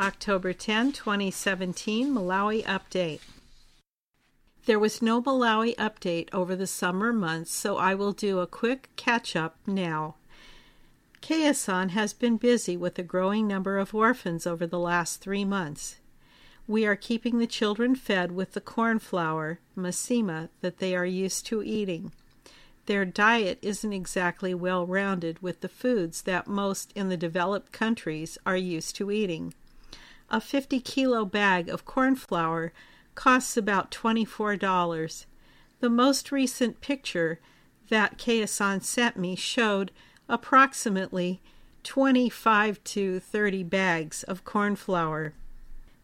October 10, 2017, Malawi Update. There was no Malawi update over the summer months, so I will do a quick catch up now. KSON has been busy with a growing number of orphans over the last three months. We are keeping the children fed with the corn flour, masima, that they are used to eating. Their diet isn't exactly well rounded with the foods that most in the developed countries are used to eating. A 50 kilo bag of corn flour costs about $24. The most recent picture that KSON sent me showed approximately 25 to 30 bags of corn flour.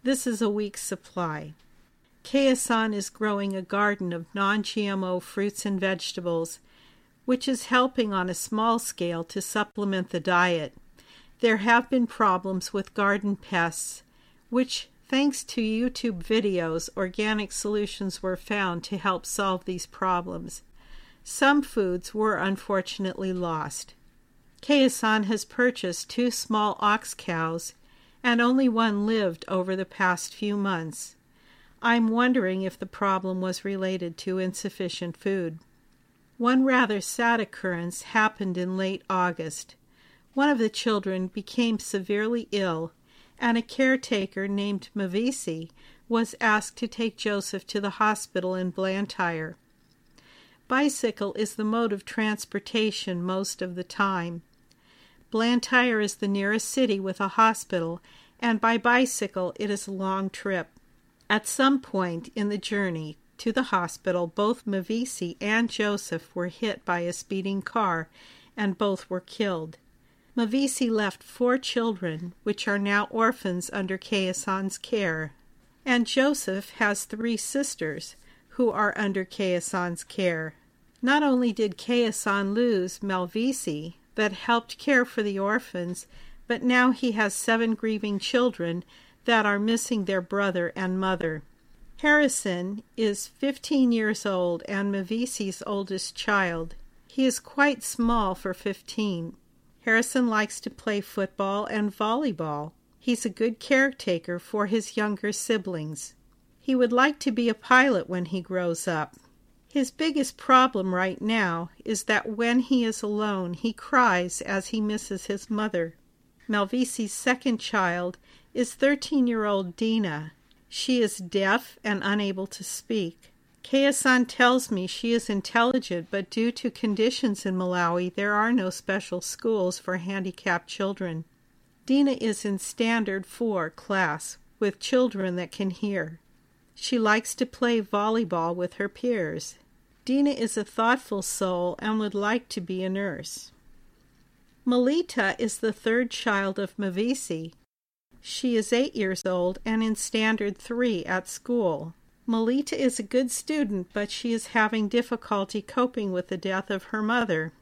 This is a week's supply. KSON is growing a garden of non GMO fruits and vegetables, which is helping on a small scale to supplement the diet. There have been problems with garden pests which, thanks to YouTube videos, organic solutions were found to help solve these problems. Some foods were unfortunately lost. KSON has purchased two small ox cows, and only one lived over the past few months. I'm wondering if the problem was related to insufficient food. One rather sad occurrence happened in late August. One of the children became severely ill and a caretaker named Mavisi was asked to take Joseph to the hospital in Blantyre. Bicycle is the mode of transportation most of the time. Blantyre is the nearest city with a hospital, and by bicycle it is a long trip. At some point in the journey to the hospital, both Mavisi and Joseph were hit by a speeding car, and both were killed. Mavisi left four children, which are now orphans under KSON's care, and Joseph has three sisters who are under KSON's care. Not only did KSON lose Mavisi, that helped care for the orphans, but now he has seven grieving children that are missing their brother and mother. Harrison is 15 years old and Mavisi's oldest child. He is quite small for 15. Harrison likes to play football and volleyball. He's a good caretaker for his younger siblings. He would like to be a pilot when he grows up. His biggest problem right now is that when he is alone, he cries as he misses his mother. Mavisi's second child is 13 year old Dina. She is deaf and unable to speak. KSON tells me she is intelligent, but due to conditions in Malawi, there are no special schools for handicapped children. Dina is in Standard 4 class with children that can hear. She likes to play volleyball with her peers. Dina is a thoughtful soul and would like to be a nurse. Melita is the third child of Mavisi. She is eight years old and in Standard 3 at school. Melita is a good student, but she is having difficulty coping with the death of her mother.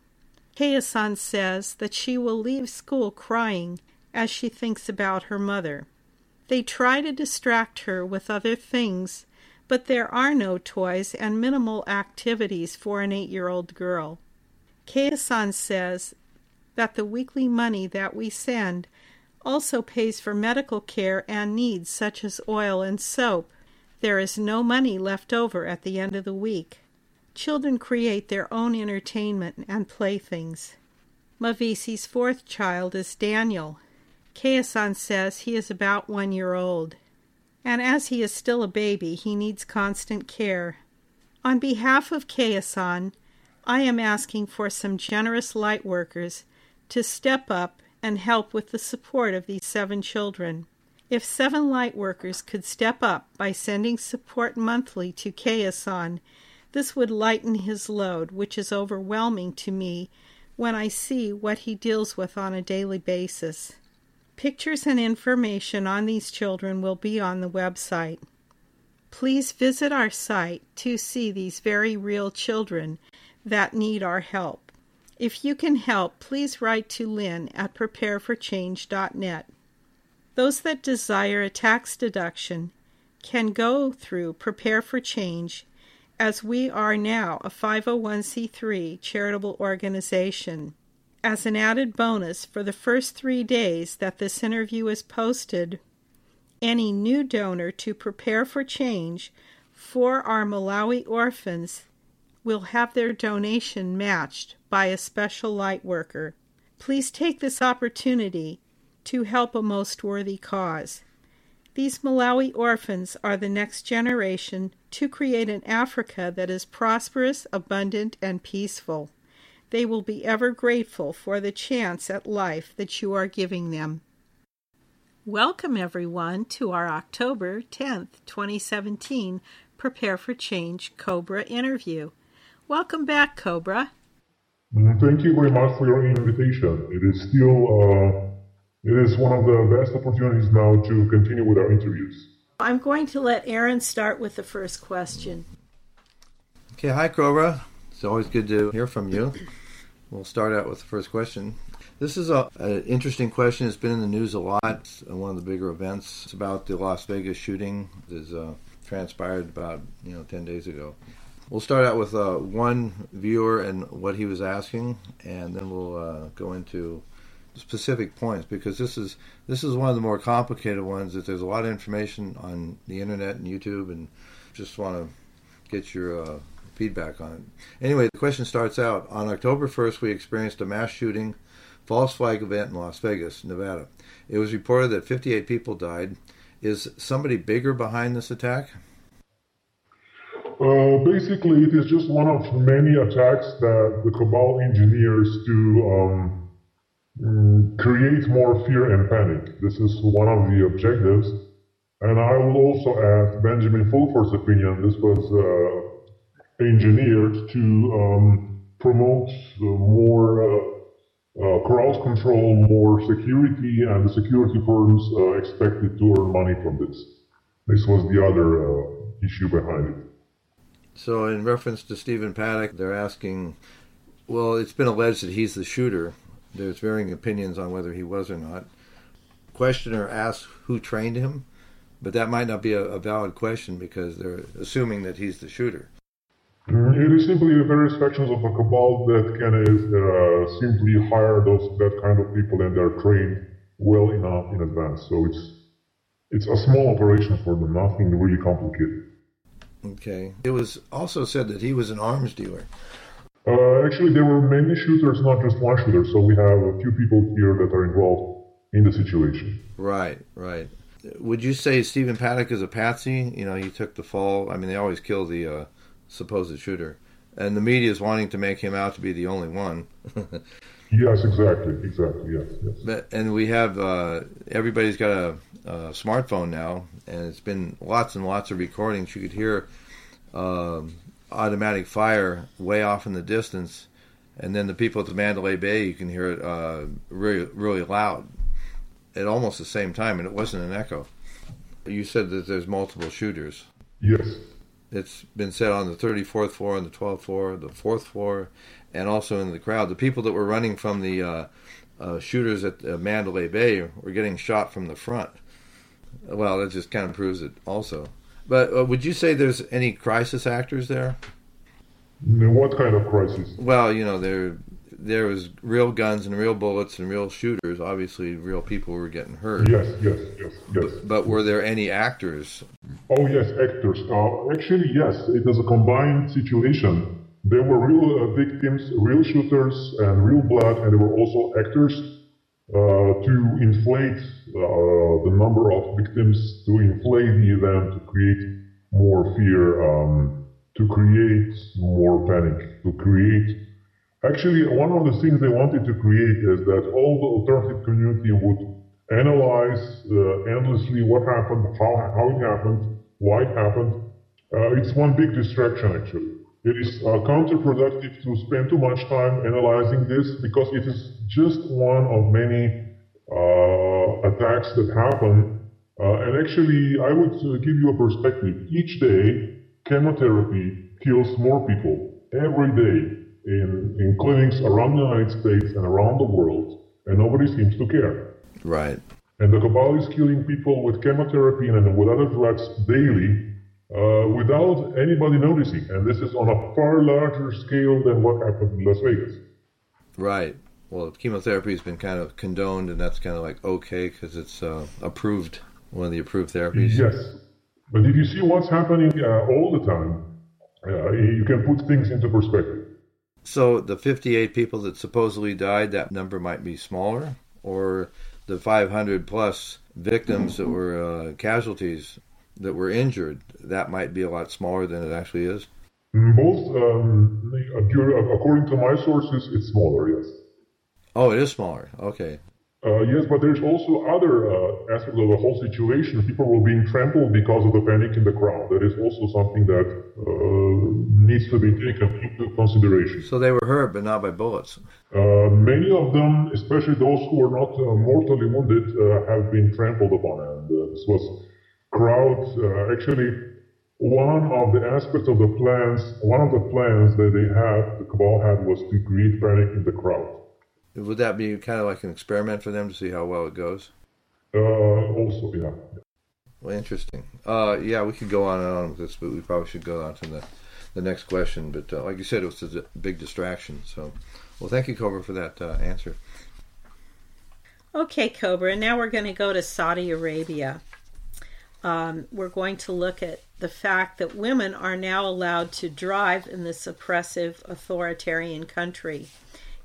KSON says that she will leave school crying as she thinks about her mother. They try to distract her with other things, but there are no toys and minimal activities for an eight year old girl. KSON says that the weekly money that we send also pays for medical care and needs such as oil and soap. There is no money left over at the end of the week. Children create their own entertainment and playthings. Mavisi's fourth child is Daniel. KSON says he is about one year old. And as he is still a baby, he needs constant care. On behalf of KSON, I am asking for some generous light workers to step up and help with the support of these seven children. If seven light workers could step up by sending support monthly to KSON, this would lighten his load, which is overwhelming to me when I see what he deals with on a daily basis. Pictures and information on these children will be on the website. Please visit our site to see these very real children that need our help. If you can help, please write to Lynn at prepareforchange.net. Those that desire a tax deduction can go through Prepare for Change as we are now a 501c3 charitable organization. As an added bonus, for the first three days that this interview is posted, any new donor to prepare for change for our Malawi orphans will have their donation matched by a special light worker. Please take this opportunity to help a most worthy cause. These Malawi orphans are the next generation to create an Africa that is prosperous, abundant, and peaceful. They will be ever grateful for the chance at life that you are giving them. Welcome, everyone, to our October 10th, 2017 Prepare for Change Cobra interview. Welcome back, Cobra. Thank you very much for your invitation. It is still uh, it is one of the best opportunities now to continue with our interviews. I'm going to let Aaron start with the first question. Okay, hi Cobra. It's always good to hear from you. We'll start out with the first question. This is a, an interesting question. It's been in the news a lot. It's one of the bigger events. It's about the Las Vegas shooting. It uh, transpired about you know ten days ago. We'll start out with uh, one viewer and what he was asking, and then we'll uh, go into specific points because this is this is one of the more complicated ones. That there's a lot of information on the internet and YouTube, and just want to get your uh, feedback on it. Anyway, the question starts out on October 1st. We experienced a mass shooting false flag event in Las Vegas, Nevada. It was reported that 58 people died. Is somebody bigger behind this attack? Uh, basically, it is just one of many attacks that the cabal engineers do um, create more fear and panic. This is one of the objectives. And I will also add Benjamin Fulford's opinion. This was uh, engineered to um, promote uh, more uh, uh, crowd control, more security, and the security firms uh, expected to earn money from this. This was the other issue behind it. So, in reference to Stephen Paddock, they're asking, well, it's been alleged that he's the shooter. There's varying opinions on whether he was or not. Questioner asks who trained him, but that might not be a, a valid question because they're assuming that he's the shooter. Mm, it is simply the various factions of a cabal that can uh, simply hire those that kind of people and they're trained well enough in advance. So it's it's a small operation for them, nothing really complicated. Okay. It was also said that he was an arms dealer. Uh, actually, there were many shooters, not just one shooter. So we have a few people here that are involved in the situation. Right, right. Would you say Stephen Paddock is a patsy? You know, he took the fall. I mean, they always kill the uh, supposed shooter, and the media is wanting to make him out to be the only one. yes, exactly, exactly, yes, yes. But, and we have uh, everybody's got a, a, smartphone now, and it's been lots and lots of recordings. You could hear uh, automatic fire way off in the distance, and then the people at the Mandalay Bay, you can hear it uh, really, really loud at almost the same time, and it wasn't an echo. You said that there's multiple shooters. Yes. It's been said on the 34th floor and the 12th floor, the fourth floor, and also in the crowd. The people that were running from the uh, uh, shooters at uh, Mandalay Bay were getting shot from the front. Well, that just kind of proves it also. But uh, would you say there's any crisis actors there? What kind of crisis? Well, you know, they're there was real guns and real bullets and real shooters. Obviously, real people were getting hurt. Yes, yes, yes, yes. But, but were there any actors? Oh yes, actors. Uh, actually, yes. It was a combined situation. There were real uh, victims, real shooters, and real blood, and there were also actors uh, to inflate uh, the number of victims, to inflate the event, create more fear, um, to create more panic, to create Actually, one of the things they wanted to create is that all the alternative community would analyze uh, endlessly what happened, how, how it happened, why it happened. Uh, it's one big distraction, actually. It is uh, counterproductive to spend too much time analyzing this because it is just one of many uh, attacks that happen. Uh, and actually, I would uh, give you a perspective. Each day, chemotherapy kills more people every day in, in clinics around the United States and around the world, and nobody seems to care. Right. And the cabal is killing people with chemotherapy and with other drugs daily uh, without anybody noticing. And this is on a far larger scale than what happened in Las Vegas. Right. Well, chemotherapy has been kind of condoned, and that's kind of like okay because it's uh, approved one of the approved therapies? Yes. But if you see what's happening uh, all the time, uh, you can put things into perspective. So the 58 people that supposedly died, that number might be smaller, or the 500 plus victims that were uh, casualties that were injured, that might be a lot smaller than it actually is. Both, um, according to my sources, it's smaller. Yes. Oh, it is smaller. Okay. Uh, yes, but there's also other uh, aspects of the whole situation. People were being trampled because of the panic in the crowd. That is also something that uh, needs to be taken into consideration. So they were hurt, but not by bullets. Uh, many of them, especially those who were not uh, mortally wounded, uh, have been trampled upon. And this was crowd. actually, one of the aspects of the plans, one of the plans that they had, the cabal had, was to create panic in the crowd. Would that be kind of like an experiment for them to see how well it goes? Uh, also, yeah. Well, interesting. Uh, yeah, we could go on and on with this, but we probably should go on to the, the next question. But uh, like you said, it was a big distraction. So, well, thank you, Cobra, for that uh, answer. Okay, Cobra. And now we're going to go to Saudi Arabia. Um, we're going to look at the fact that women are now allowed to drive in this oppressive authoritarian country.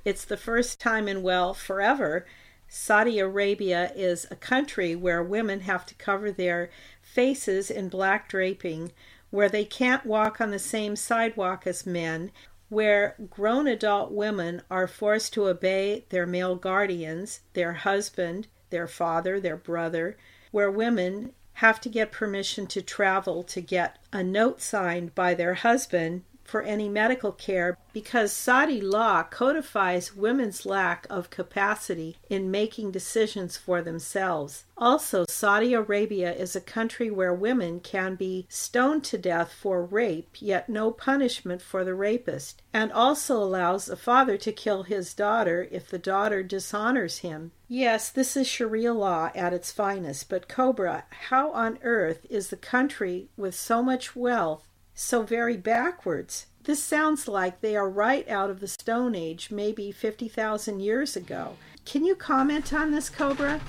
It's the first time in, well, forever, Saudi Arabia is a country where women have to cover their faces in black draping, where they can't walk on the same sidewalk as men, where grown adult women are forced to obey their male guardians, their husband, their father, their brother, where women have to get permission to travel to get a note signed by their husband for any medical care because Saudi law codifies women's lack of capacity in making decisions for themselves. Also, Saudi Arabia is a country where women can be stoned to death for rape, yet no punishment for the rapist, and also allows a father to kill his daughter if the daughter dishonors him. Yes, this is Sharia law at its finest, but Cobra, how on earth is the country with so much wealth so very backwards. This sounds like they are right out of the Stone Age, maybe 50,000 years ago. Can you comment on this, Cobra?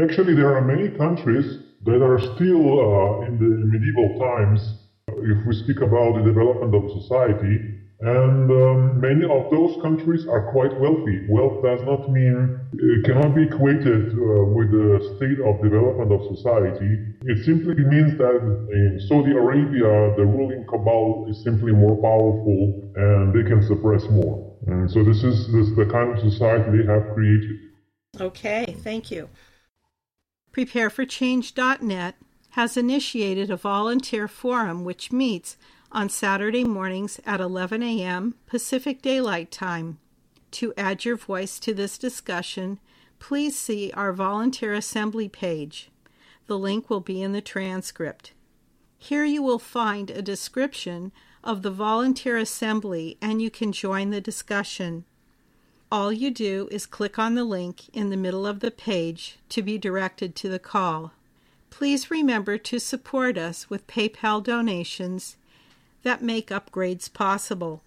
Actually, there are many countries that are still uh, in the medieval times. If we speak about the development of society, and um, many of those countries are quite wealthy. Wealth does not mean, it cannot be equated uh, with the state of development of society. It simply means that in Saudi Arabia, the ruling cabal is simply more powerful and they can suppress more. And so this is, this is the kind of society they have created. Okay, thank you. PrepareForChange.net has initiated a volunteer forum which meets on Saturday mornings at 11 a.m. Pacific Daylight Time. To add your voice to this discussion, please see our volunteer assembly page. The link will be in the transcript. Here you will find a description of the volunteer assembly and you can join the discussion. All you do is click on the link in the middle of the page to be directed to the call. Please remember to support us with PayPal donations that make upgrades possible.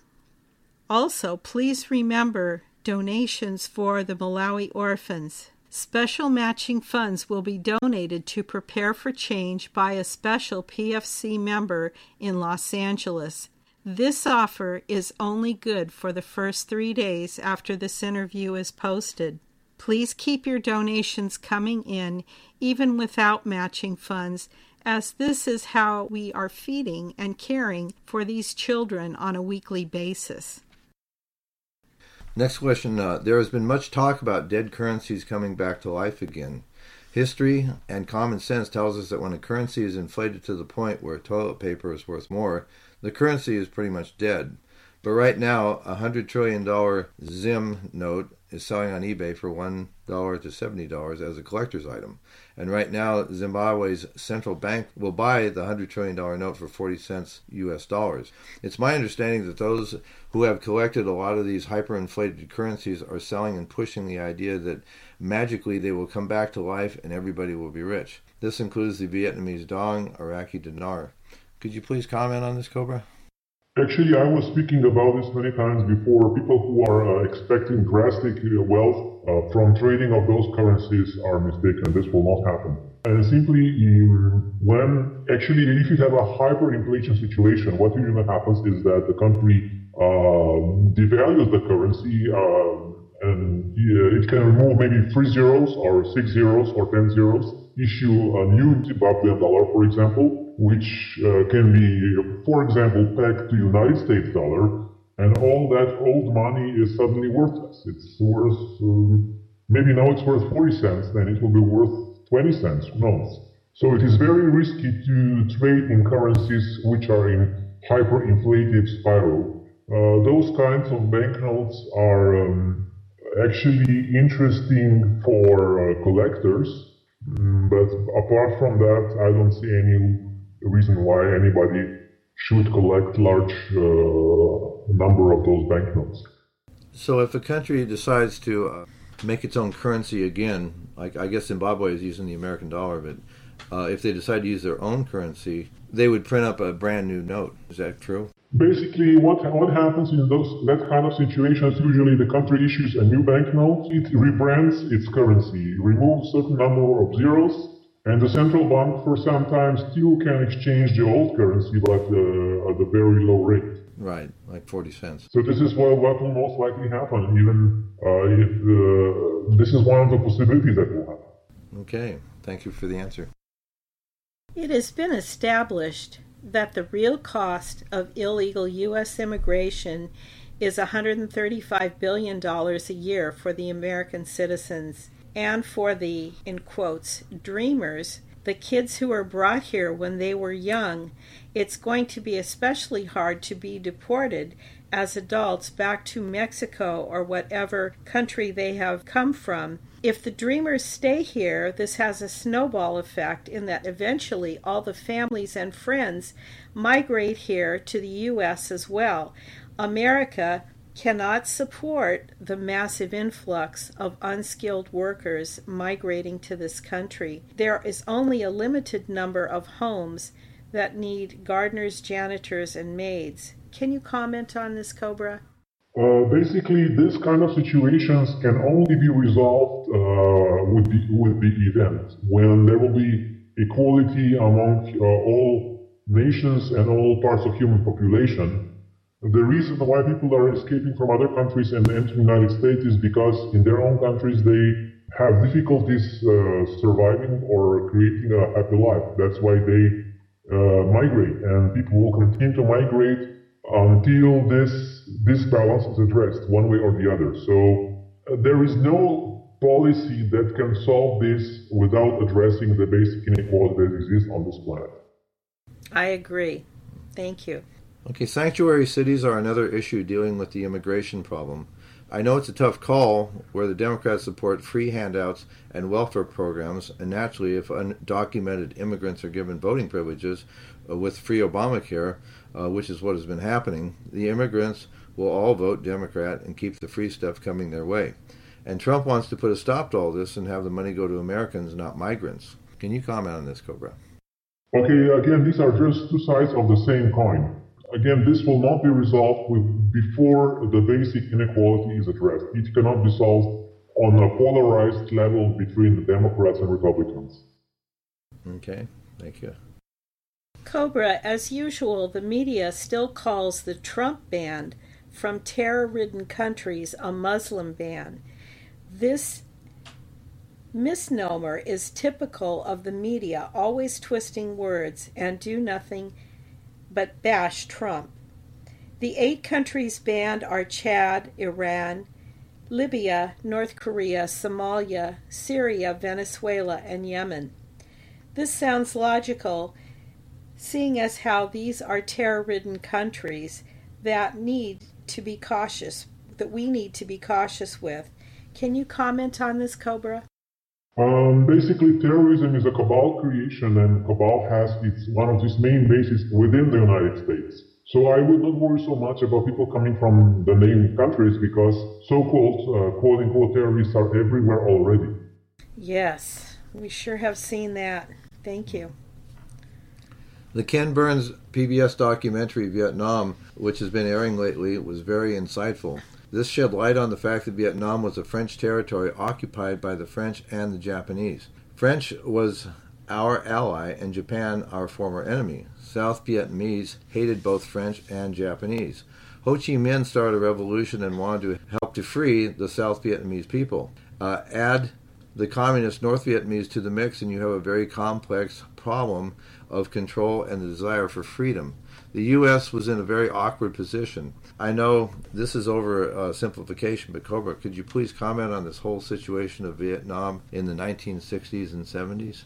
Also, please remember donations for the Malawi orphans. Special matching funds will be donated to Prepare for Change by a special PFC member in Los Angeles. This offer is only good for the first three days after this interview is posted. Please keep your donations coming in even without matching funds as this is how we are feeding and caring for these children on a weekly basis. Next question uh, There has been much talk about dead currencies coming back to life again. History and common sense tells us that when a currency is inflated to the point where toilet paper is worth more, the currency is pretty much dead. But right now, a $100 trillion ZIM note is selling on eBay for $1 to $70 as a collector's item. And right now, Zimbabwe's central bank will buy the $100 trillion note for 40 cents US dollars. It's my understanding that those who have collected a lot of these hyperinflated currencies are selling and pushing the idea that magically they will come back to life and everybody will be rich. This includes the Vietnamese dong, Iraqi dinar. Could you please comment on this, Cobra? Actually, I was speaking about this many times before. People who are uh, expecting drastic uh, wealth uh, from trading of those currencies are mistaken. This will not happen. And simply, when actually, if you have a hyperinflation situation, what usually happens is that the country uh, devalues the currency, uh, and it can remove maybe three zeros or six zeros or ten zeros, issue a new Zimbabwean dollar, for example, which uh, can be, for example, pegged to United States dollar, and all that old money is suddenly worthless. It's worth, um, maybe now it's worth 40 cents, then it will be worth 20 cents, who knows. So it is very risky to trade in currencies which are in hyperinflated spiral. Uh, those kinds of banknotes are um, actually interesting for uh, collectors, mm, but apart from that, I don't see any reason why anybody should collect large uh, number of those banknotes. So if a country decides to uh, make its own currency again, like I guess Zimbabwe is using the American dollar, but uh, if they decide to use their own currency, they would print up a brand new note. Is that true? Basically, what what happens in those that kind of situations? Usually, the country issues a new banknote. It rebrands its currency, removes certain number of zeros, and the central bank for some time still can exchange the old currency, but uh, at a very low rate. Right, like 40 cents. So this is what, what will most likely happen, even uh, if uh, this is one of the possibilities that will happen. Okay, thank you for the answer. It has been established that the real cost of illegal U.S. immigration is $135 billion a year for the American citizens and for the, in quotes, dreamers, the kids who were brought here when they were young, it's going to be especially hard to be deported as adults back to Mexico or whatever country they have come from. If the dreamers stay here, this has a snowball effect in that eventually all the families and friends migrate here to the U.S. as well. America cannot support the massive influx of unskilled workers migrating to this country. There is only a limited number of homes that need gardeners, janitors, and maids. Can you comment on this, Cobra? Uh, basically, this kind of situations can only be resolved uh, with, the, with the event when there will be equality among uh, all nations and all parts of human population the reason why people are escaping from other countries and entering the United States is because in their own countries they have difficulties uh, surviving or creating a happy life. That's why they uh, migrate, and people will continue to migrate until this this balance is addressed one way or the other. So uh, there is no policy that can solve this without addressing the basic inequality that exists on this planet. I agree. Thank you. Okay, sanctuary cities are another issue dealing with the immigration problem. I know it's a tough call where the Democrats support free handouts and welfare programs, and naturally, if undocumented immigrants are given voting privileges uh, with free Obamacare, uh, which is what has been happening, the immigrants will all vote Democrat and keep the free stuff coming their way. And Trump wants to put a stop to all this and have the money go to Americans, not migrants. Can you comment on this, Cobra? Okay, again, these are just two sides of the same coin again, this will not be resolved with, before the basic inequality is addressed. It cannot be solved on a polarized level between the Democrats and Republicans. Okay, thank you. Cobra, as usual, the media still calls the Trump ban from terror ridden countries a Muslim ban. This misnomer is typical of the media, always twisting words and do nothing but bash Trump. The eight countries banned are Chad, Iran, Libya, North Korea, Somalia, Syria, Venezuela, and Yemen. This sounds logical, seeing as how these are terror ridden countries that need to be cautious, that we need to be cautious with. Can you comment on this, Cobra? Um, basically, terrorism is a cabal creation, and cabal has its one of its main bases within the United States. So I would not worry so much about people coming from the named countries because so-called uh, quote-unquote terrorists are everywhere already. Yes, we sure have seen that. Thank you. The Ken Burns PBS documentary Vietnam, which has been airing lately, was very insightful. This shed light on the fact that Vietnam was a French territory occupied by the French and the Japanese. French was our ally and Japan our former enemy. South Vietnamese hated both French and Japanese. Ho Chi Minh started a revolution and wanted to help to free the South Vietnamese people. Uh, add the communist North Vietnamese to the mix, and you have a very complex problem of control and the desire for freedom. The U.S. was in a very awkward position. I know this is over uh, simplification, but Cobra, could you please comment on this whole situation of Vietnam in the 1960s and 70s?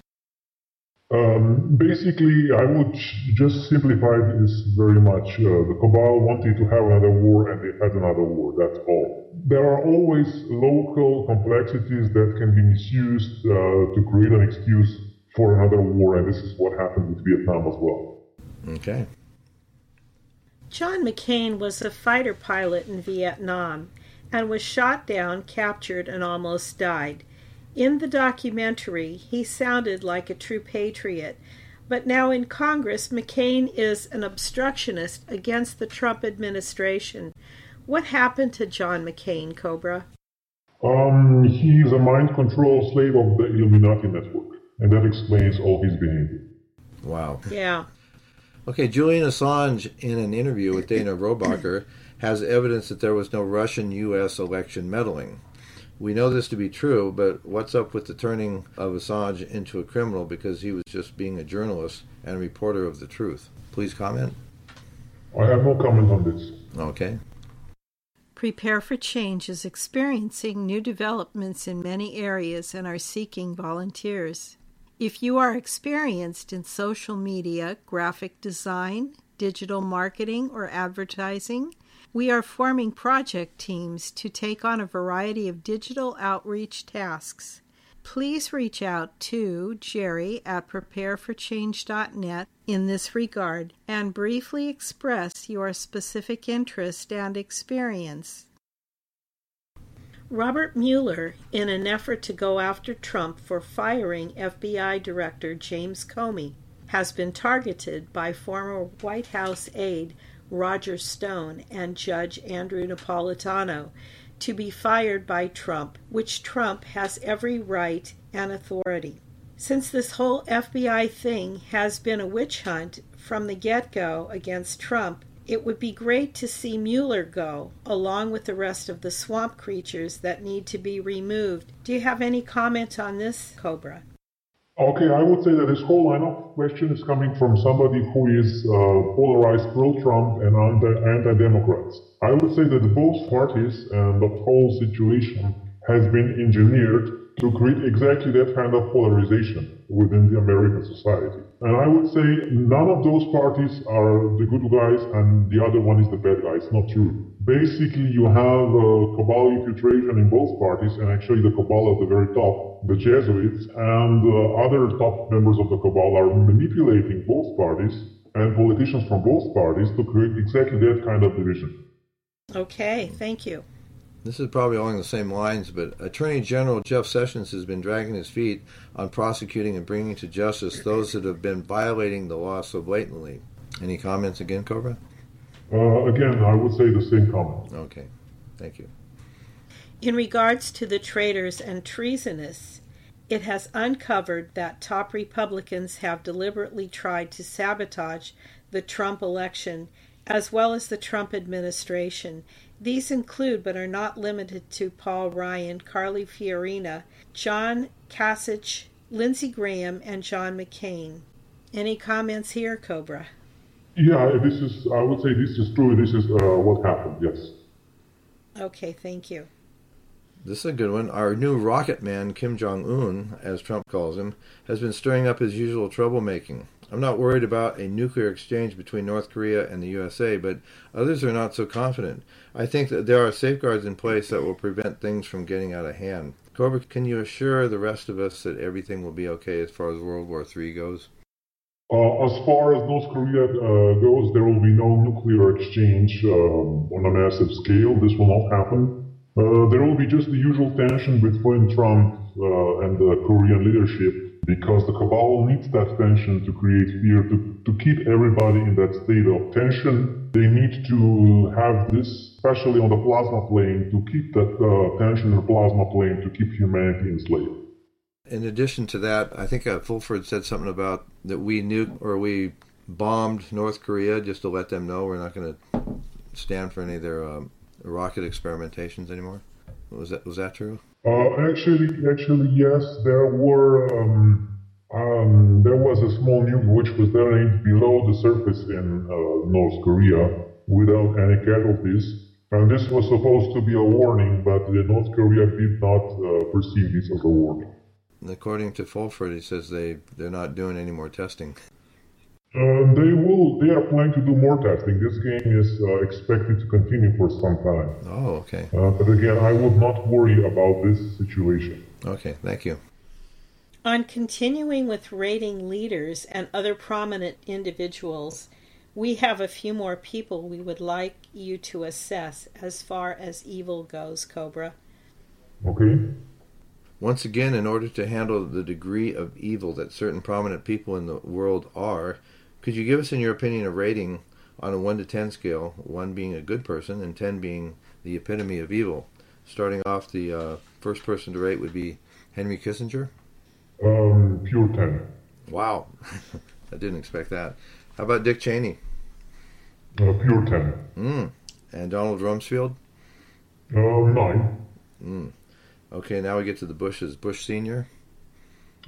Um, basically, I would just simplify this very much. Uh, the cabal wanted to have another war and they had another war, that's all. There are always local complexities that can be misused uh, to create an excuse for another war, and this is what happened with Vietnam as well. Okay. John McCain was a fighter pilot in Vietnam and was shot down, captured, and almost died. In the documentary, he sounded like a true patriot, but now in Congress, McCain is an obstructionist against the Trump administration. What happened to John McCain, Cobra? Um, he's a mind control slave of the Illuminati network, and that explains all his behavior. Wow. Yeah. Okay, Julian Assange, in an interview with Dana Rohrabacher, has evidence that there was no Russian U.S. election meddling. We know this to be true, but what's up with the turning of Assange into a criminal because he was just being a journalist and a reporter of the truth? Please comment. I have no comment on this. Okay. Prepare for Change is experiencing new developments in many areas and are seeking volunteers. If you are experienced in social media, graphic design, digital marketing, or advertising, we are forming project teams to take on a variety of digital outreach tasks. Please reach out to Jerry at prepareforchange.net in this regard and briefly express your specific interest and experience. Robert Mueller, in an effort to go after Trump for firing FBI Director James Comey, has been targeted by former White House aide Roger Stone and Judge Andrew Napolitano to be fired by Trump, which Trump has every right and authority. Since this whole FBI thing has been a witch hunt from the get go against Trump, it would be great to see Mueller go, along with the rest of the swamp creatures that need to be removed. Do you have any comment on this, Cobra? Okay, I would say that this whole line of question is coming from somebody who is uh, polarized pro-Trump and anti-Democrats. I would say that both parties and the whole situation has been engineered to create exactly that kind of polarization within the American society. And I would say none of those parties are the good guys and the other one is the bad guy. It's not true. Basically, you have uh, cabal infiltration in both parties, and actually the cabal at the very top, the Jesuits, and uh, other top members of the cabal are manipulating both parties and politicians from both parties to create exactly that kind of division. Okay, thank you. This is probably along the same lines, but Attorney General Jeff Sessions has been dragging his feet on prosecuting and bringing to justice those that have been violating the law so blatantly. Any comments again, Cobra? Uh, again, I would say the same comment. Okay, thank you. In regards to the traitors and treasonous, it has uncovered that top Republicans have deliberately tried to sabotage the Trump election as well as the Trump administration these include, but are not limited to, Paul Ryan, Carly Fiorina, John Kasich, Lindsey Graham, and John McCain. Any comments here, Cobra? Yeah, this is, I would say this is true. This is uh, what happened, yes. Okay, thank you. This is a good one. Our new rocket man, Kim Jong un, as Trump calls him, has been stirring up his usual troublemaking. I'm not worried about a nuclear exchange between North Korea and the USA, but others are not so confident. I think that there are safeguards in place that will prevent things from getting out of hand. Cobra, can you assure the rest of us that everything will be okay as far as World War III goes? Uh, as far as North Korea uh, goes, there will be no nuclear exchange um, on a massive scale. This will not happen. Uh, there will be just the usual tension between Trump uh, and the Korean leadership because the cabal needs that tension to create fear, to, to keep everybody in that state of tension. They need to have this, especially on the plasma plane, to keep that uh, tension in the plasma plane to keep humanity enslaved. In addition to that, I think uh, Fulford said something about that we knew or we bombed North Korea just to let them know we're not going to stand for any of their um, rocket experimentations anymore. Was that was that true? Uh, actually, actually, yes. There were um, um, there was a small nuke which was detonated below the surface in uh, North Korea without any casualties, and this was supposed to be a warning, but the North Korea did not uh, perceive this as a warning. According to Fulford, he says they they're not doing any more testing. Uh, they will. They are planning to do more testing. This game is uh, expected to continue for some time. Oh, okay. Uh, but again, I would not worry about this situation. Okay, thank you. On continuing with rating leaders and other prominent individuals, we have a few more people we would like you to assess as far as evil goes, Cobra. Okay. Once again, in order to handle the degree of evil that certain prominent people in the world are, could you give us, in your opinion, a rating on a 1 to 10 scale, 1 being a good person and 10 being the epitome of evil? Starting off, the uh, first person to rate would be Henry Kissinger. Um, pure 10. Wow. I didn't expect that. How about Dick Cheney? Uh, pure 10. Mm. And Donald Rumsfeld? Uh, 9. Mm. Okay, now we get to the Bushes. Bush Sr.?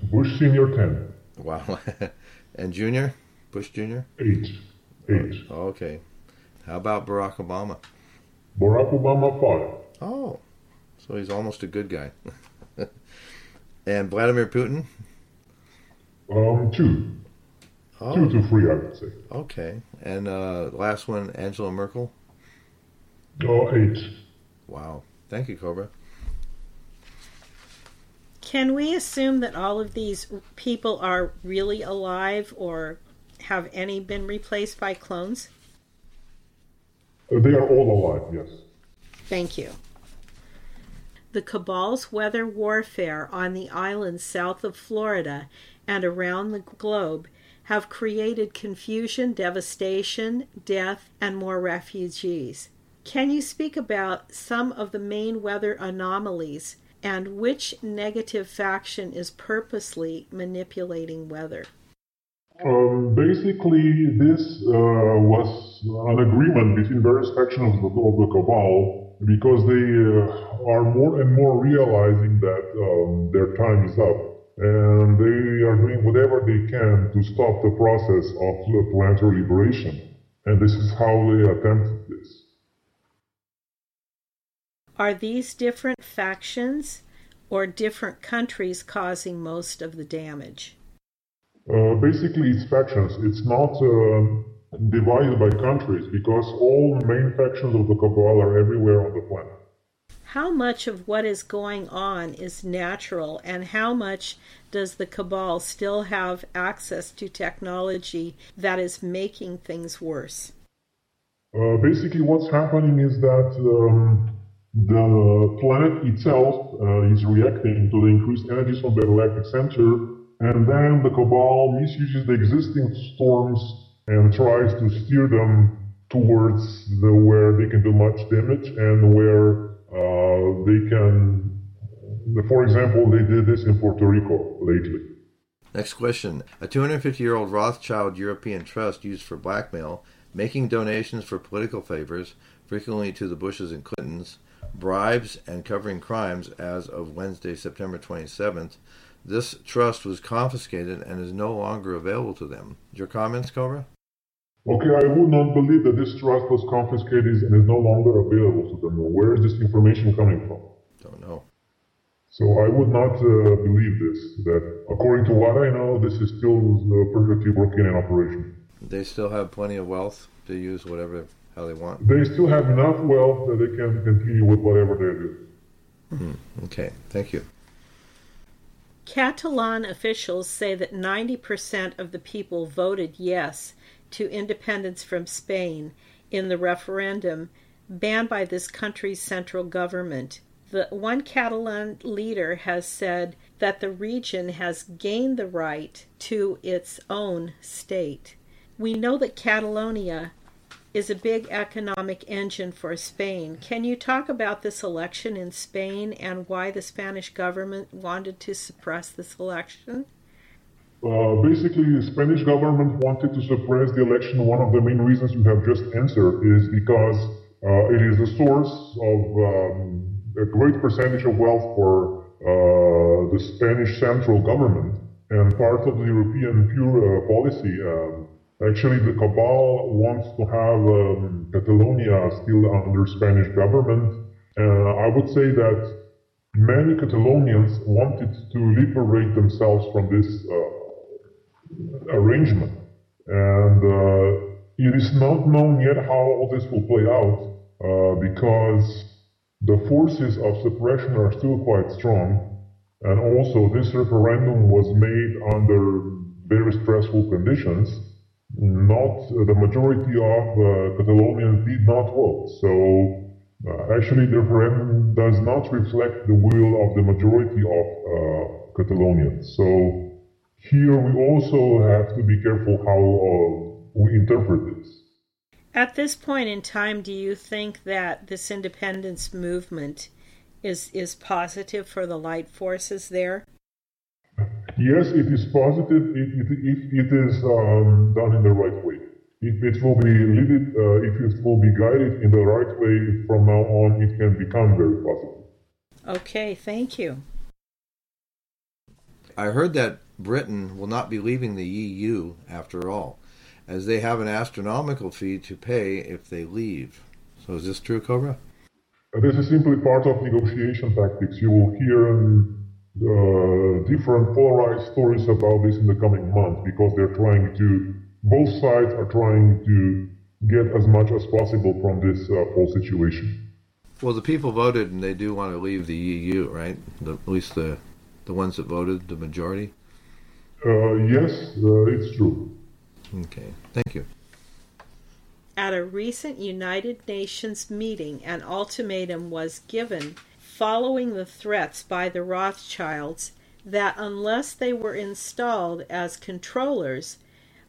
Bush Sr. 10. Wow. and Junior? Bush Jr.? Eight. Eight. Oh, okay. How about Barack Obama? Barack Obama, five. Oh, so he's almost a good guy. and Vladimir Putin? Um, two. Oh, Two to three, I would say. okay. And uh, last one, Angela Merkel? Uh, eight. Wow. Thank you, Cobra. Can we assume that all of these people are really alive or have any been replaced by clones? They are all alive, yes. Thank you. The Cabal's weather warfare on the islands south of Florida and around the globe have created confusion, devastation, death, and more refugees. Can you speak about some of the main weather anomalies and which negative faction is purposely manipulating weather? Um, basically, this uh, was an agreement between various factions of the, of the cabal because they uh, are more and more realizing that um, their time is up and they are doing whatever they can to stop the process of planetary liberation. And this is how they attempted this. Are these different factions or different countries causing most of the damage? Uh, basically, it's factions. It's not uh, divided by countries because all the main factions of the cabal are everywhere on the planet. How much of what is going on is natural, and how much does the cabal still have access to technology that is making things worse? Uh, basically, what's happening is that um, the planet itself uh, is reacting to the increased energies from the galactic center, and then the cabal misuses the existing storms and tries to steer them towards the where they can do much damage and where uh, they can. For example, they did this in Puerto Rico lately. Next question. A 250 year old Rothschild European trust used for blackmail, making donations for political favors, frequently to the Bushes and Clintons, bribes, and covering crimes as of Wednesday, September 27th. This trust was confiscated and is no longer available to them. Your comments, Cobra? Okay, I would not believe that this trust was confiscated and is no longer available to them. Where is this information coming from? Don't know. So I would not uh, believe this. That according to what I know, this is still uh, perfectly working in operation. They still have plenty of wealth to use whatever how they want. They still have enough wealth that they can continue with whatever they do. Hmm. Okay, thank you. Catalan officials say that 90% of the people voted yes to independence from Spain in the referendum banned by this country's central government The one Catalan leader has said that the region has gained the right to its own state. We know that Catalonia is a big economic engine for Spain. Can you talk about this election in Spain and why the Spanish government wanted to suppress this election? Uh, basically, the Spanish government wanted to suppress the election. One of the main reasons you have just answered is because uh, it is a source of um, a great percentage of wealth for uh, the Spanish central government and part of the European pure uh, policy. Um, actually, the cabal wants to have um, Catalonia still under Spanish government. Uh, I would say that many Catalonians wanted to liberate themselves from this arrangement. And uh, it is not known yet how all this will play out uh, because the forces of suppression are still quite strong. And also, this referendum was made under very stressful conditions. Not the majority of uh, Catalonians did not vote. So, uh, actually, the referendum does not reflect the will of the majority of uh, Catalonians. So, here we also have to be careful how we interpret this. At this point in time, do you think that this independence movement is is positive for the light forces there? Yes, it is positive if it, if it is um, done in the right way. If it will be leaded, uh, if it will be guided in the right way from now on, it can become very positive. Okay, thank you. I heard that Britain will not be leaving the EU after all, as they have an astronomical fee to pay if they leave. So is this true, Cobra? This is simply part of negotiation tactics. You will hear um, different polarized stories about this in the coming months because they're trying to, both sides are trying to get as much as possible from this uh, whole situation. Well, the people voted and they do want to leave the EU, right? The, at least the the ones that voted, the majority. Uh, yes, uh, it's true. Okay, thank you. At a recent United Nations meeting, an ultimatum was given following the threats by the Rothschilds that unless they were installed as controllers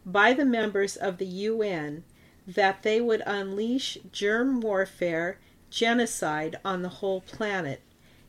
by the members of the UN, that they would unleash germ warfare, genocide on the whole planet.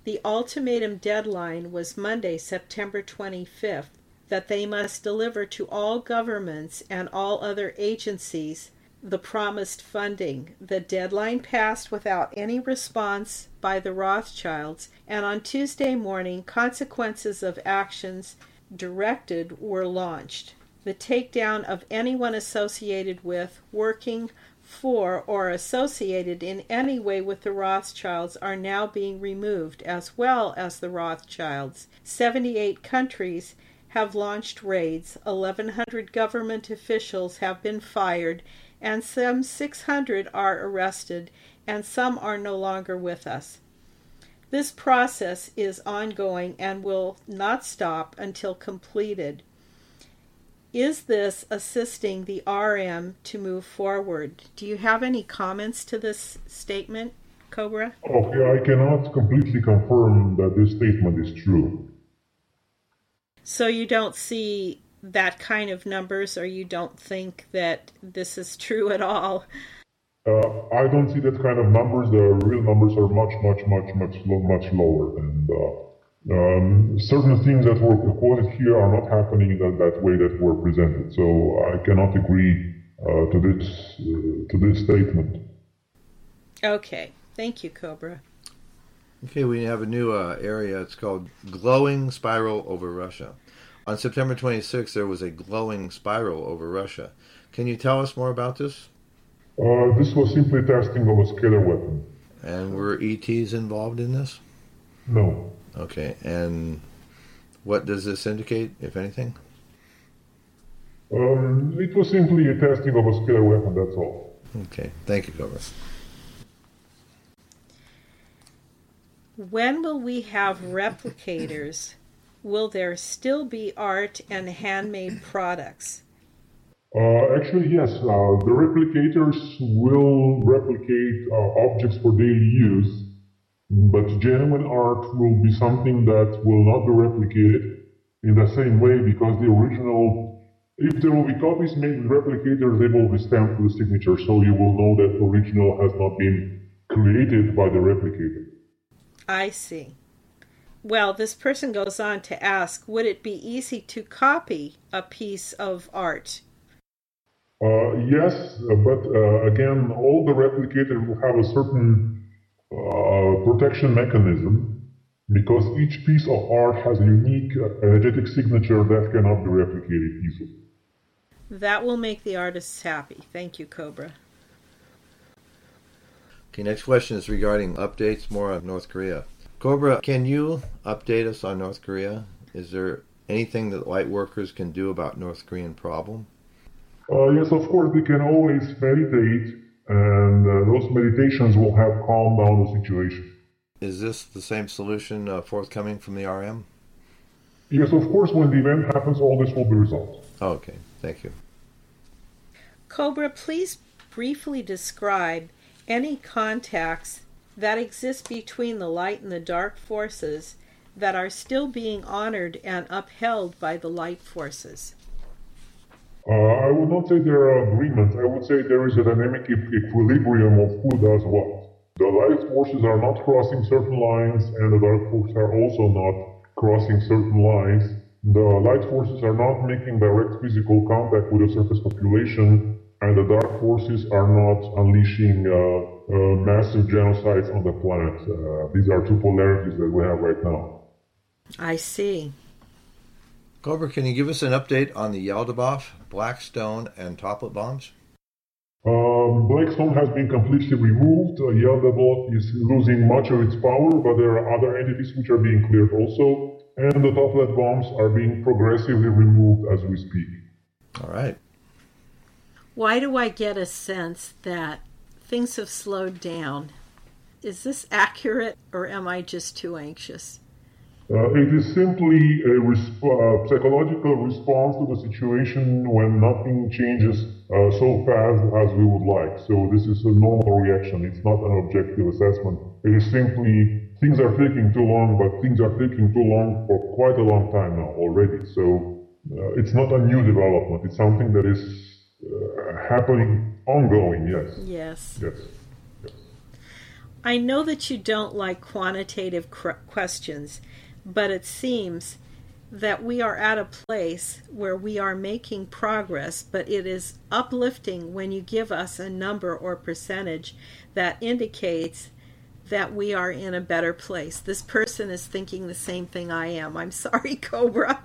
The ultimatum deadline was Monday, September 25th, that they must deliver to all governments and all other agencies the promised funding. The deadline passed without any response by the Rothschilds, and on Tuesday morning, consequences of actions directed were launched. The takedown of anyone associated with, working for, or associated in any way with the Rothschilds are now being removed, as well as the Rothschilds. 78 countries have launched raids, 1,100 government officials have been fired, and some 600 are arrested, and some are no longer with us. This process is ongoing and will not stop until completed. Is this assisting the RM to move forward? Do you have any comments to this statement, Cobra? Okay, I cannot completely confirm that this statement is true. So you don't see that kind of numbers, or you don't think that this is true at all? Uh, I don't see that kind of numbers. The real numbers are much, much, much, much, much lower, and uh, um, certain things that were quoted here are not happening in that, that way that were presented. So I cannot agree uh, to this uh, to this statement. Okay, thank you, Cobra. Okay, we have a new uh, area. It's called Glowing Spiral over Russia. On September 26th, there was a glowing spiral over Russia. Can you tell us more about this? Uh, this was simply testing of a scalar weapon. And were ETs involved in this? No. Okay, and what does this indicate, if anything? Um, it was simply a testing of a scalar weapon, that's all. Okay, thank you, Cobra. When will we have replicators? Will there still be art and handmade products? Uh, actually, yes. Uh, the replicators will replicate uh, objects for daily use. But genuine art will be something that will not be replicated in the same way because the original, if there will be copies made with replicators, they will be stamped with a signature, so you will know that original has not been created by the replicator. I see. Well, this person goes on to ask Would it be easy to copy a piece of art? Uh, yes, but uh, again, all the replicators will have a certain uh, protection mechanism because each piece of art has a unique uh, energetic signature that cannot be replicated easily. That will make the artists happy. Thank you, Cobra. Okay, next question is regarding updates more on North Korea. Cobra, can you update us on North Korea? Is there anything that light workers can do about North Korean problem? Uh, yes, of course, we can always meditate, and uh, those meditations will help calm down the situation. Is this the same solution uh, forthcoming from the RM? Yes, of course, when the event happens, all this will be resolved. Oh, okay, thank you. Cobra, please briefly describe any contacts that exist between the light and the dark forces that are still being honored and upheld by the light forces. Uh, I would not say there are agreements. I would say there is a dynamic equilibrium of who does what. The light forces are not crossing certain lines, and the dark forces are also not crossing certain lines. The light forces are not making direct physical contact with the surface population, and the dark forces are not unleashing uh, uh, massive genocides on the planet. Uh, these are two polarities that we have right now. I see. Cobra, can you give us an update on the Yaldabaoth, Blackstone, and Toplet bombs? Um, Blackstone has been completely removed. Uh, Yaldabaoth is losing much of its power, but there are other entities which are being cleared also, and the Toplet bombs are being progressively removed as we speak. All right. Why do I get a sense that things have slowed down? Is this accurate, or am I just too anxious? Uh, it is simply a resp- uh, psychological response to the situation when nothing changes uh, so fast as we would like. So this is a normal reaction. It's not an objective assessment. It is simply things are taking too long, but things are taking too long for quite a long time now already. So uh, it's not a new development. It's something that is uh, happening ongoing. Yes. Yes. Yes. I know that you don't like quantitative cr- questions, but it seems that we are at a place where we are making progress, but it is uplifting when you give us a number or percentage that indicates that we are in a better place. This person is thinking the same thing I am. I'm sorry, Cobra.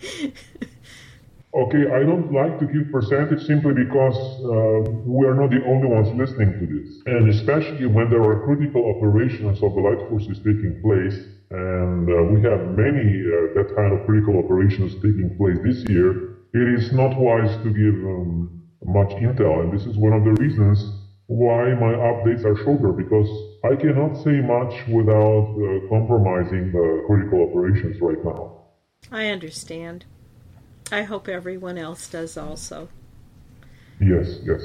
Okay, I don't like to give percentage simply because uh, we are not the only ones listening to this. And especially when there are critical operations of the light forces taking place, and uh, we have many uh, that kind of critical operations taking place this year, it is not wise to give um, much intel. And this is one of the reasons why my updates are shorter, because I cannot say much without uh, compromising the critical operations right now. I understand. I hope everyone else does also. Yes, yes.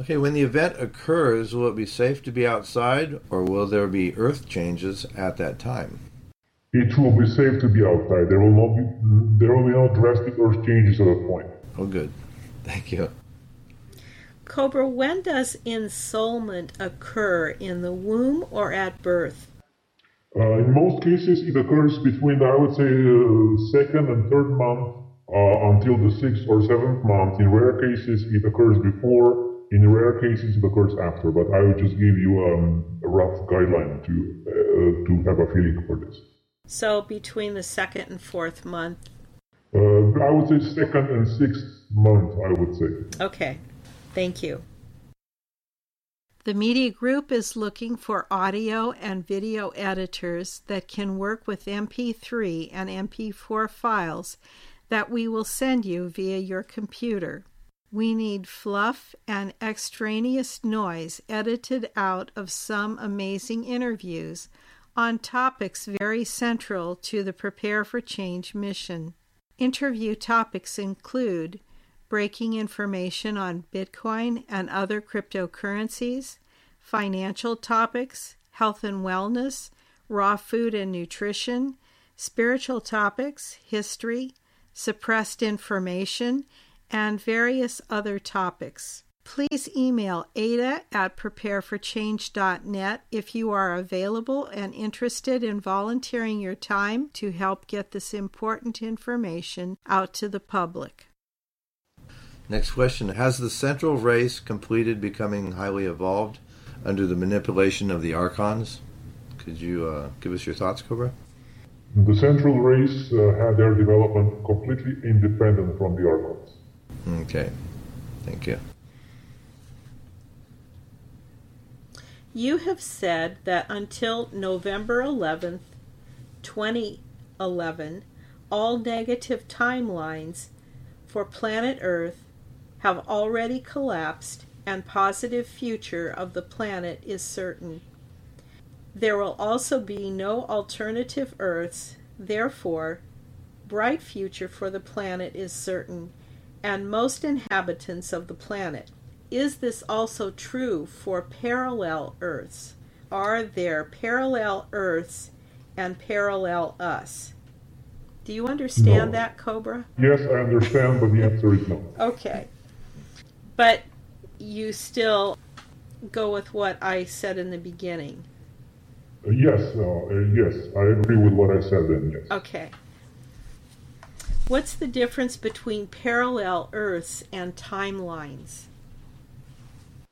Okay, when the event occurs, will it be safe to be outside, or will there be earth changes at that time? It will be safe to be outside. There will not be there will be no drastic earth changes at that point. Oh, good. Thank you. Cobra, when does ensoulment occur in the womb or at birth? Uh, in most cases, it occurs between, I would say, uh, second and third month uh, until the sixth or seventh month. In rare cases, it occurs before. In rare cases, it occurs after. But I would just give you um, a rough guideline to uh, to have a feeling for this. So between the second and fourth month. Uh, I would say second and sixth month. I would say. Okay, thank you. The media group is looking for audio and video editors that can work with MP3 and MP4 files that we will send you via your computer. We need fluff and extraneous noise edited out of some amazing interviews on topics very central to the Prepare for Change mission. Interview topics include breaking information on Bitcoin and other cryptocurrencies, financial topics, health and wellness, raw food and nutrition, spiritual topics, history, suppressed information, and various other topics. Please email ada at prepareforchange.net if you are available and interested in volunteering your time to help get this important information out to the public. Next question Has the central race completed becoming highly evolved under the manipulation of the archons? Could you uh, give us your thoughts, Cobra? The central race uh, had their development completely independent from the archons. Okay, thank you. You have said that until November 11th, 2011, all negative timelines for planet Earth have already collapsed and positive future of the planet is certain. There will also be no alternative Earths, therefore, bright future for the planet is certain, and most inhabitants of the planet. Is this also true for parallel Earths? Are there parallel Earths and parallel us? Do you understand No. that, Cobra? Yes, I understand, but the answer is no. Okay. But you still go with what I said in the beginning. Uh, yes, uh, uh, yes, I agree with what I said then, yes. Okay. What's the difference between parallel Earths and timelines?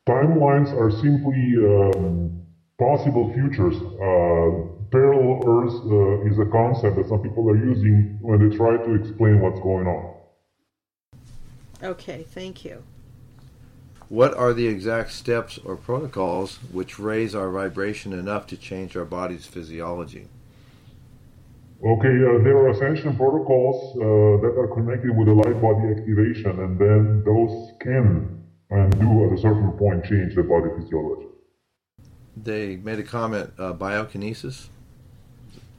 Timelines are simply um, possible futures. Uh, parallel Earths uh, is a concept that some people are using when they try to explain what's going on. Okay, thank you. What are the exact steps or protocols which raise our vibration enough to change our body's physiology? Okay, uh, there are ascension protocols uh, that are connected with the light body activation, and then those can and do at a certain point change the body physiology. They made a comment, uh, biokinesis?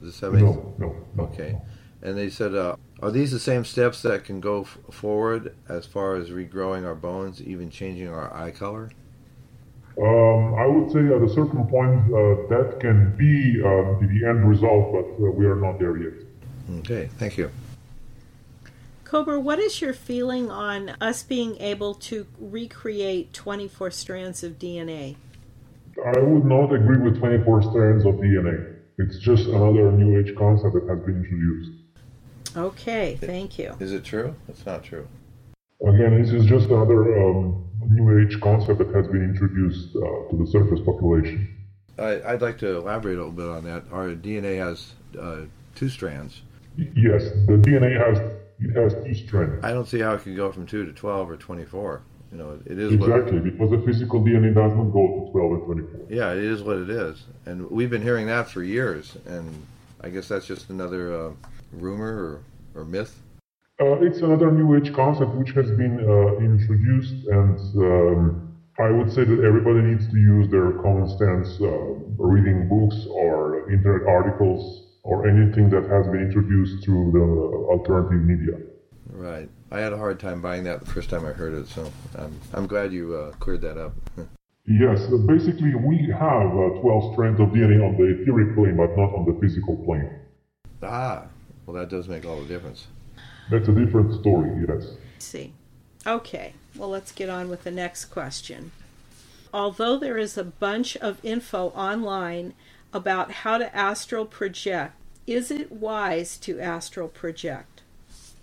Does this have any? No, no, no. Okay. And they said, uh, are these the same steps that can go f- forward as far as regrowing our bones, even changing our eye color? Um, I would say at a certain point uh, that can be um, the, the end result, but uh, we are not there yet. Okay, thank you. Cobra, what is your feeling on us being able to recreate 24 strands of DNA? I would not agree with 24 strands of DNA. It's just another New Age concept that has been introduced. Okay, thank you. Is it true? It's not true. Again, this is just another um, New Age concept that has been introduced uh, to the surface population. I, I'd like to elaborate a little bit on that. Our DNA has uh, two strands. Yes, the DNA has it has two strands. I don't see how it could go from two to twelve or twenty-four. You know, it is what. Exactly, because the physical DNA does not go to 12 and 24. Yeah, it is what it is, and we've been hearing that for years. And I guess that's just another uh, rumor or, or myth. Uh, it's another New Age concept which has been uh, introduced, and um, I would say that everybody needs to use their common sense, uh, reading books or internet articles or anything that has been introduced through the alternative media. Right. I had a hard time buying that the first time I heard it, so I'm, I'm glad you uh, cleared that up. Yes, uh, basically we have uh, 12 strands of DNA on the etheric plane, but not on the physical plane. ah, well, that does make all the difference. That's a different story, yes. see. Okay, well, let's get on with the next question. Although there is a bunch of info online about how to astral project, is it wise to astral project?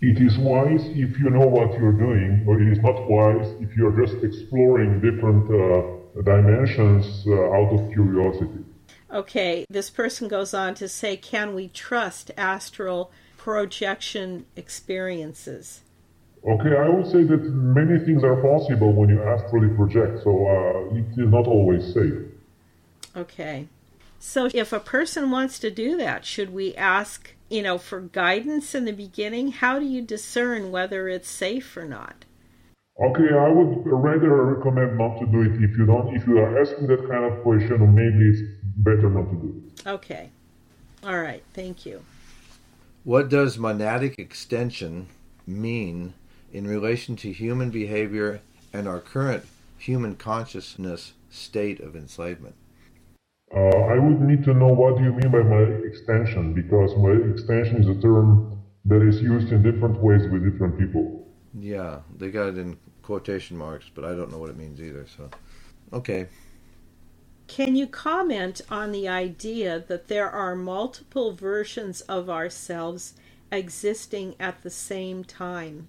It is wise if you know what you're doing, but it is not wise if you're just exploring different uh, dimensions uh, out of curiosity. Okay, this person goes on to say, can we trust astral projection experiences? Okay, I would say that many things are possible when you astrally project, so uh, it is not always safe. Okay. So if a person wants to do that, should we ask, you know, for guidance in the beginning? How do you discern whether it's safe or not? Okay, I would rather recommend not to do it if you don't. If you are asking that kind of question, or maybe it's better not to do it. Okay. All right. Thank you. What does monadic extension mean in relation to human behavior and our current human consciousness state of enslavement? Uh, I would need to know what do you mean by my extension because my extension is a term that is used in different ways with different people. Yeah, they got it in quotation marks, but I don't know what it means either. So, okay. Can you comment on the idea that there are multiple versions of ourselves existing at the same time?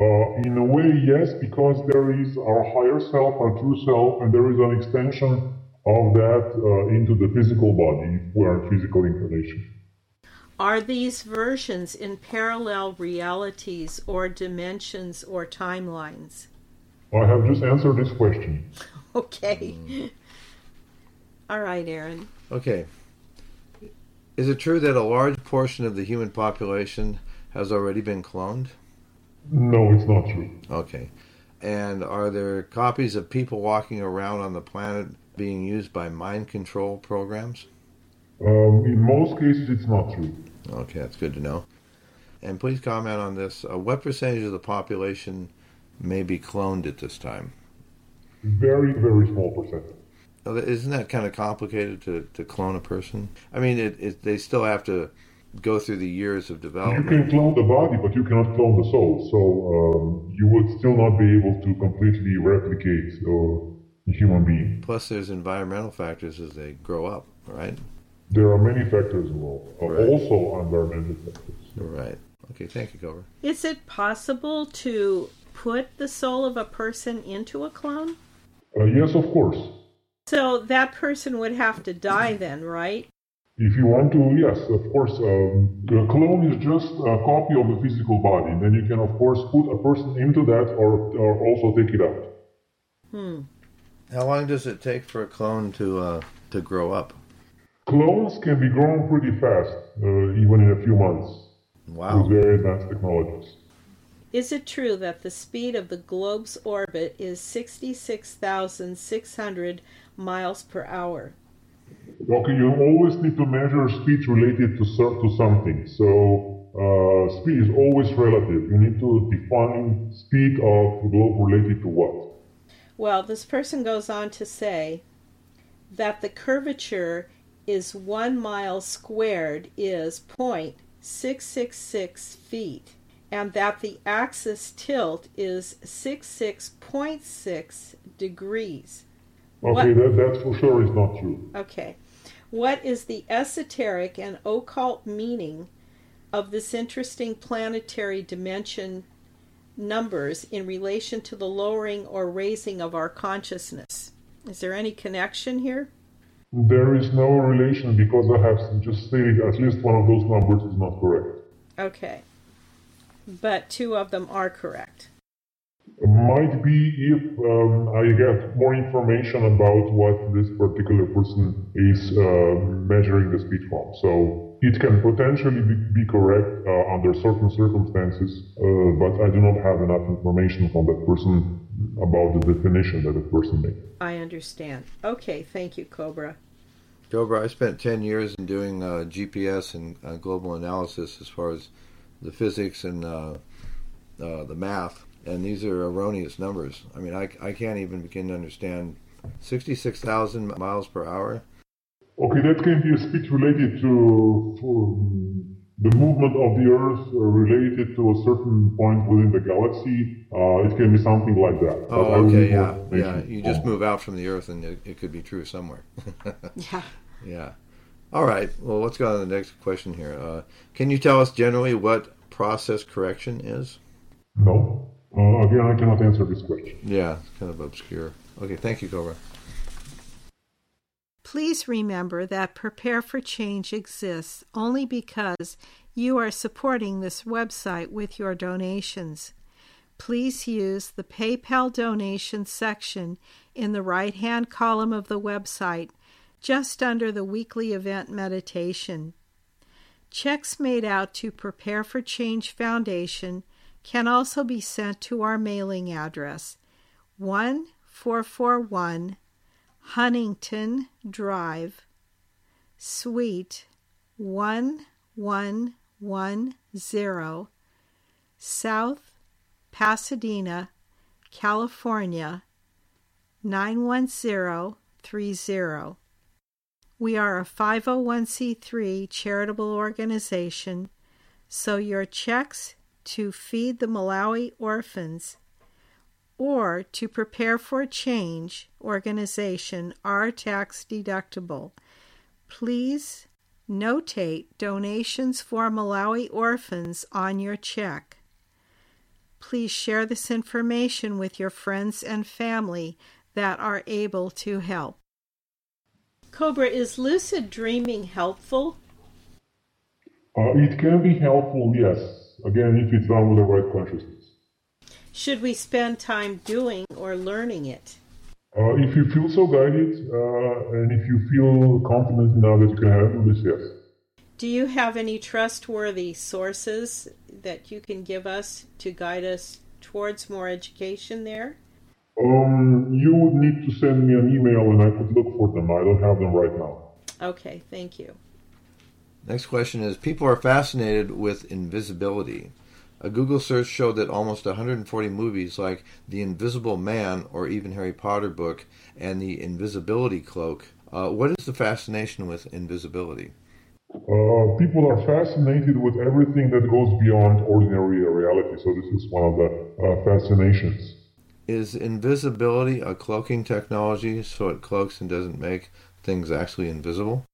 Uh, in a way, yes, because there is our higher self, our true self, and there is an extension of that uh, into the physical body if we are physical incarnation. Are these versions in parallel realities or dimensions or timelines? I have just answered this question. Okay. All right, Aaron. Okay. Is it true that a large portion of the human population has already been cloned? No, it's not true. Okay. And are there copies of people walking around on the planet being used by mind control programs? Um, in most cases, it's not true. Okay, that's good to know. And please comment on this. Uh, what percentage of the population may be cloned at this time? Very, very small percentage. Isn't that kind of complicated to, to clone a person? I mean, it, it, they still have to go through the years of development. You can clone the body, but you cannot clone the soul. So um, you would still not be able to completely replicate uh, a human being. Plus, there's environmental factors as they grow up, right? There are many factors involved, uh, right. also environmental factors. Right. Okay, thank you, Cobra. Is it possible to put the soul of a person into a clone? Uh, yes, of course. So that person would have to die then, right? If you want to, yes, of course. Um, the clone is just a copy of the physical body. Then you can, of course, put a person into that or, or also take it out. Hmm. How long does it take for a clone to uh, to grow up? Clones can be grown pretty fast, uh, even in a few months. Wow. With very advanced technologies. Is it true that the speed of the globe's orbit is 66,600 miles per hour? Okay, you always need to measure speed related to, to something. So uh, speed is always relative. You need to define speed of the globe related to what? Well, this person goes on to say that the curvature is one mile squared is 0.666 feet and that the axis tilt is 66.6 degrees. Okay, that, that for sure is not true. Okay. What is the esoteric and occult meaning of this interesting planetary dimension numbers in relation to the lowering or raising of our consciousness? Is there any connection here? There is no relation because I have just stated at least one of those numbers is not correct. Okay but two of them are correct. Might be if um, I get more information about what this particular person is uh, measuring the speed from. So it can potentially be, be correct uh, under certain circumstances, uh, but I do not have enough information from that person about the definition that the person made. I understand. Okay, thank you, Cobra. Cobra, I spent 10 years in doing uh, GPS and uh, global analysis as far as the physics and uh, uh, the math, and these are erroneous numbers. I mean, I, I can't even begin to understand 66,000 miles per hour. Okay, that can be a speed related to, to the movement of the Earth uh, related to a certain point within the galaxy. Uh, it can be something like that. Oh, okay, yeah, yeah. You just move out from the Earth, and it, it could be true somewhere. yeah. Yeah. All right. Well, let's go on to the next question here. Uh, can you tell us generally what process correction is? No. Uh, again, I cannot answer this question. Yeah, it's kind of obscure. Okay, thank you, Cobra. Please remember that Prepare for Change exists only because you are supporting this website with your donations. Please use the PayPal donation section in the right hand column of the website just under the weekly event meditation. Checks made out to Prepare for Change Foundation can also be sent to our mailing address 1441 Huntington Drive, Suite 1110, South Pasadena, California 91030. We are a 501c3 charitable organization, so your checks to feed the Malawi orphans or to prepare for change organization are tax deductible. Please notate donations for Malawi orphans on your check. Please share this information with your friends and family that are able to help. Cobra, is lucid dreaming helpful? Uh, it can be helpful, yes. Again, if it's done with the right consciousness. Should we spend time doing or learning it? Uh, if you feel so guided uh, and if you feel confident enough that you can handle this, yes. Do you have any trustworthy sources that you can give us to guide us towards more education there? Um, you would need to send me an email and I could look for them. I don't have them right now. Okay, thank you. Next question is People are fascinated with invisibility. A Google search showed that almost 140 movies like The Invisible Man or even Harry Potter book and The Invisibility Cloak. Uh, what is the fascination with invisibility? Uh, people are fascinated with everything that goes beyond ordinary reality, so this is one of the uh, fascinations. Is invisibility a cloaking technology so it cloaks and doesn't make things actually invisible?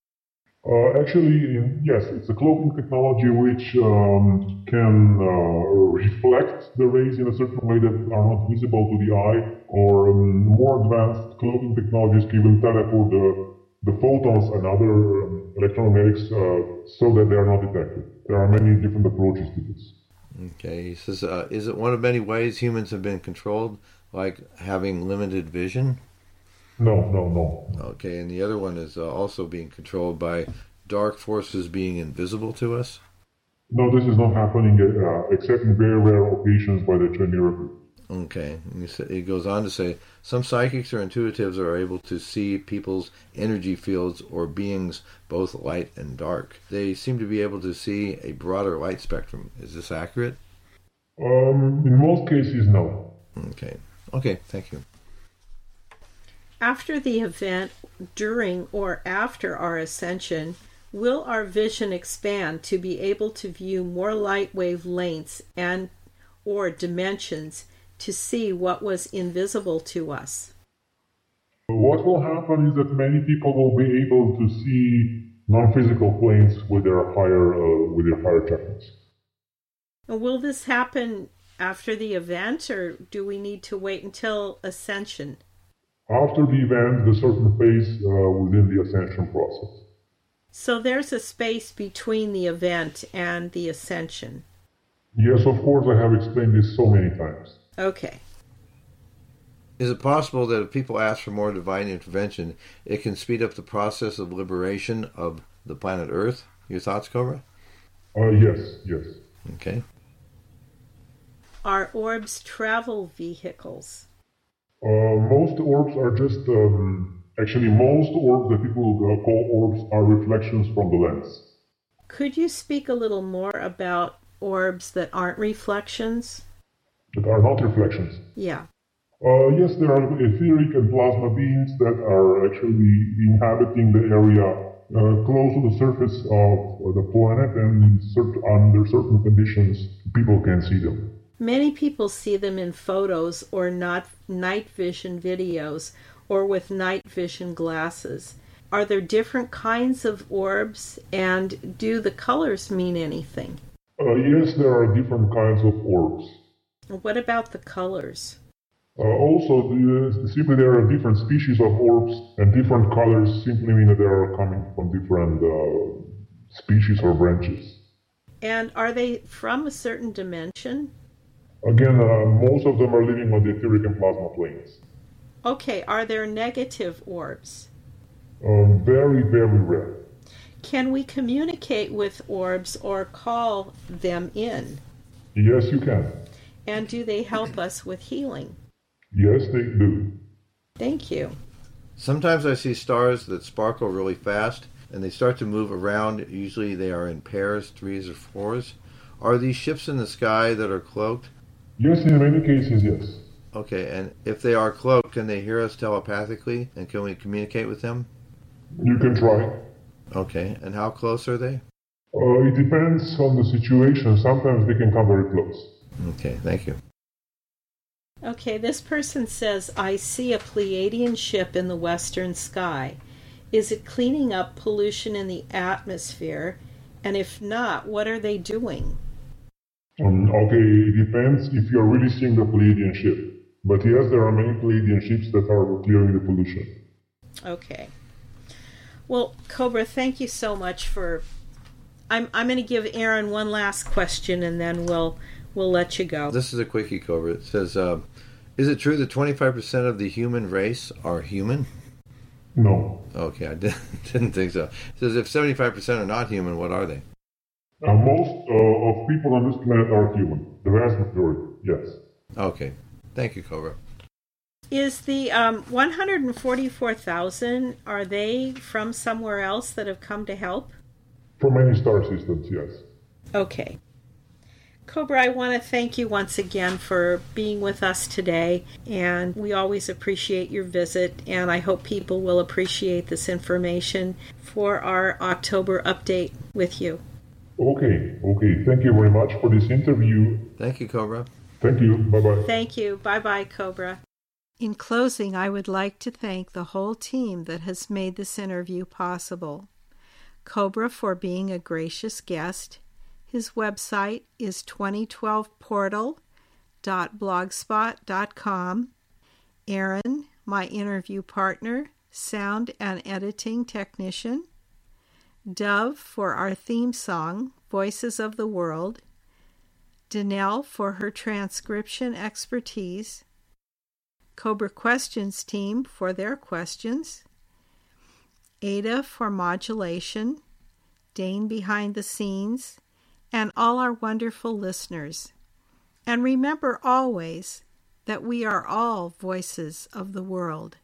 Uh, actually, yes, it's a cloaking technology which um, can uh, reflect the rays in a certain way that are not visible to the eye, or um, more advanced cloaking technologies can even teleport the, the photons and other um, electromagnetics uh, so that they are not detected. There are many different approaches to this. Okay, he says, uh, is it one of many ways humans have been controlled, like having limited vision? No, no, no. Okay, and the other one is uh, also being controlled by dark forces being invisible to us? No, this is not happening uh, except in very rare occasions by the Chimera group. Okay, it goes on to say some psychics or intuitives are able to see people's energy fields or beings, both light and dark. They seem to be able to see a broader light spectrum. Is this accurate? Um, in most cases, no. Okay. Okay, thank you. After the event, during or after our ascension, will our vision expand to be able to view more light wave lengths and or dimensions to see what was invisible to us? What will happen is that many people will be able to see non-physical planes with their higher uh, with their higher checkpoints. Will this happen after the event, or do we need to wait until ascension? After the event, the certain phase uh, within the ascension process. So there's a space between the event and the ascension. Yes, of course, I have explained this so many times. Okay. Is it possible that if people ask for more divine intervention, it can speed up the process of liberation of the planet Earth? Your thoughts, Cobra? Uh, yes, yes. Okay. Are orbs travel vehicles? Uh, most orbs are just, um, actually, most orbs that people uh, call orbs are reflections from the lens. Could you speak a little more about orbs that aren't reflections? That are not reflections? Yeah. Uh, yes, there are etheric and plasma beings that are actually inhabiting the area uh, close to the surface of the planet, and cert- under certain conditions, people can see them. Many people see them in photos or not night vision videos or with night vision glasses. Are there different kinds of orbs and do the colors mean anything? Uh, yes, there are different kinds of orbs. What about the colors? Uh, also, the, simply there are different species of orbs, and different colors simply mean that they are coming from different uh, species or branches. And are they from a certain dimension? Again, uh, most of them are living on the etheric and plasma planes. Okay, are there negative orbs? Um, very, very rare. Can we communicate with orbs or call them in? Yes, you can. And do they help us with healing? Yes, they do. Thank you. Sometimes I see stars that sparkle really fast and they start to move around. Usually they are in pairs, threes, or fours. Are these ships in the sky that are cloaked? Yes, in many cases, yes. Okay, and if they are cloaked, can they hear us telepathically, and can we communicate with them? You can try. Okay, and how close are they? Uh, it depends on the situation. Sometimes they can come very close. Okay, thank you. Okay, this person says, I see a Pleiadian ship in the western sky. Is it cleaning up pollution in the atmosphere? And if not, what are they doing? Um, okay, it depends if you're really seeing the Pleiadian ship. But yes, there are many Pleiadian ships that are clearing the pollution. Okay. Well, Cobra, thank you so much for. I'm I'm going to give Aaron one last question, and then we'll we'll let you go. This is a quickie, Cobra. It says, uh, "Is it true that 25% of the human race are human?" No. Okay, I didn't, didn't think so. It says, "If 75% are not human, what are they?" Uh, most uh, of people on this planet are human. The vast majority, yes. Okay, thank you, Cobra. Is the um, 144,000 are they from somewhere else that have come to help? From many star systems, yes. Okay. Cobra, I want to thank you once again for being with us today, and we always appreciate your visit, and I hope people will appreciate this information for our October update with you. Okay, okay. Thank you very much for this interview. Thank you, Cobra. Thank you. Bye bye. Thank you. Bye bye, Cobra. In closing, I would like to thank the whole team that has made this interview possible. Cobra for being a gracious guest. His website is 2012portal.blogspot.com. Aaron, my interview partner, sound and editing technician. Dove for our theme song, Voices of the World. Danelle for her transcription expertise. Cobra Questions team for their questions. Ada for modulation. Dane behind the scenes. And all our wonderful listeners. And remember always that we are all voices of the world.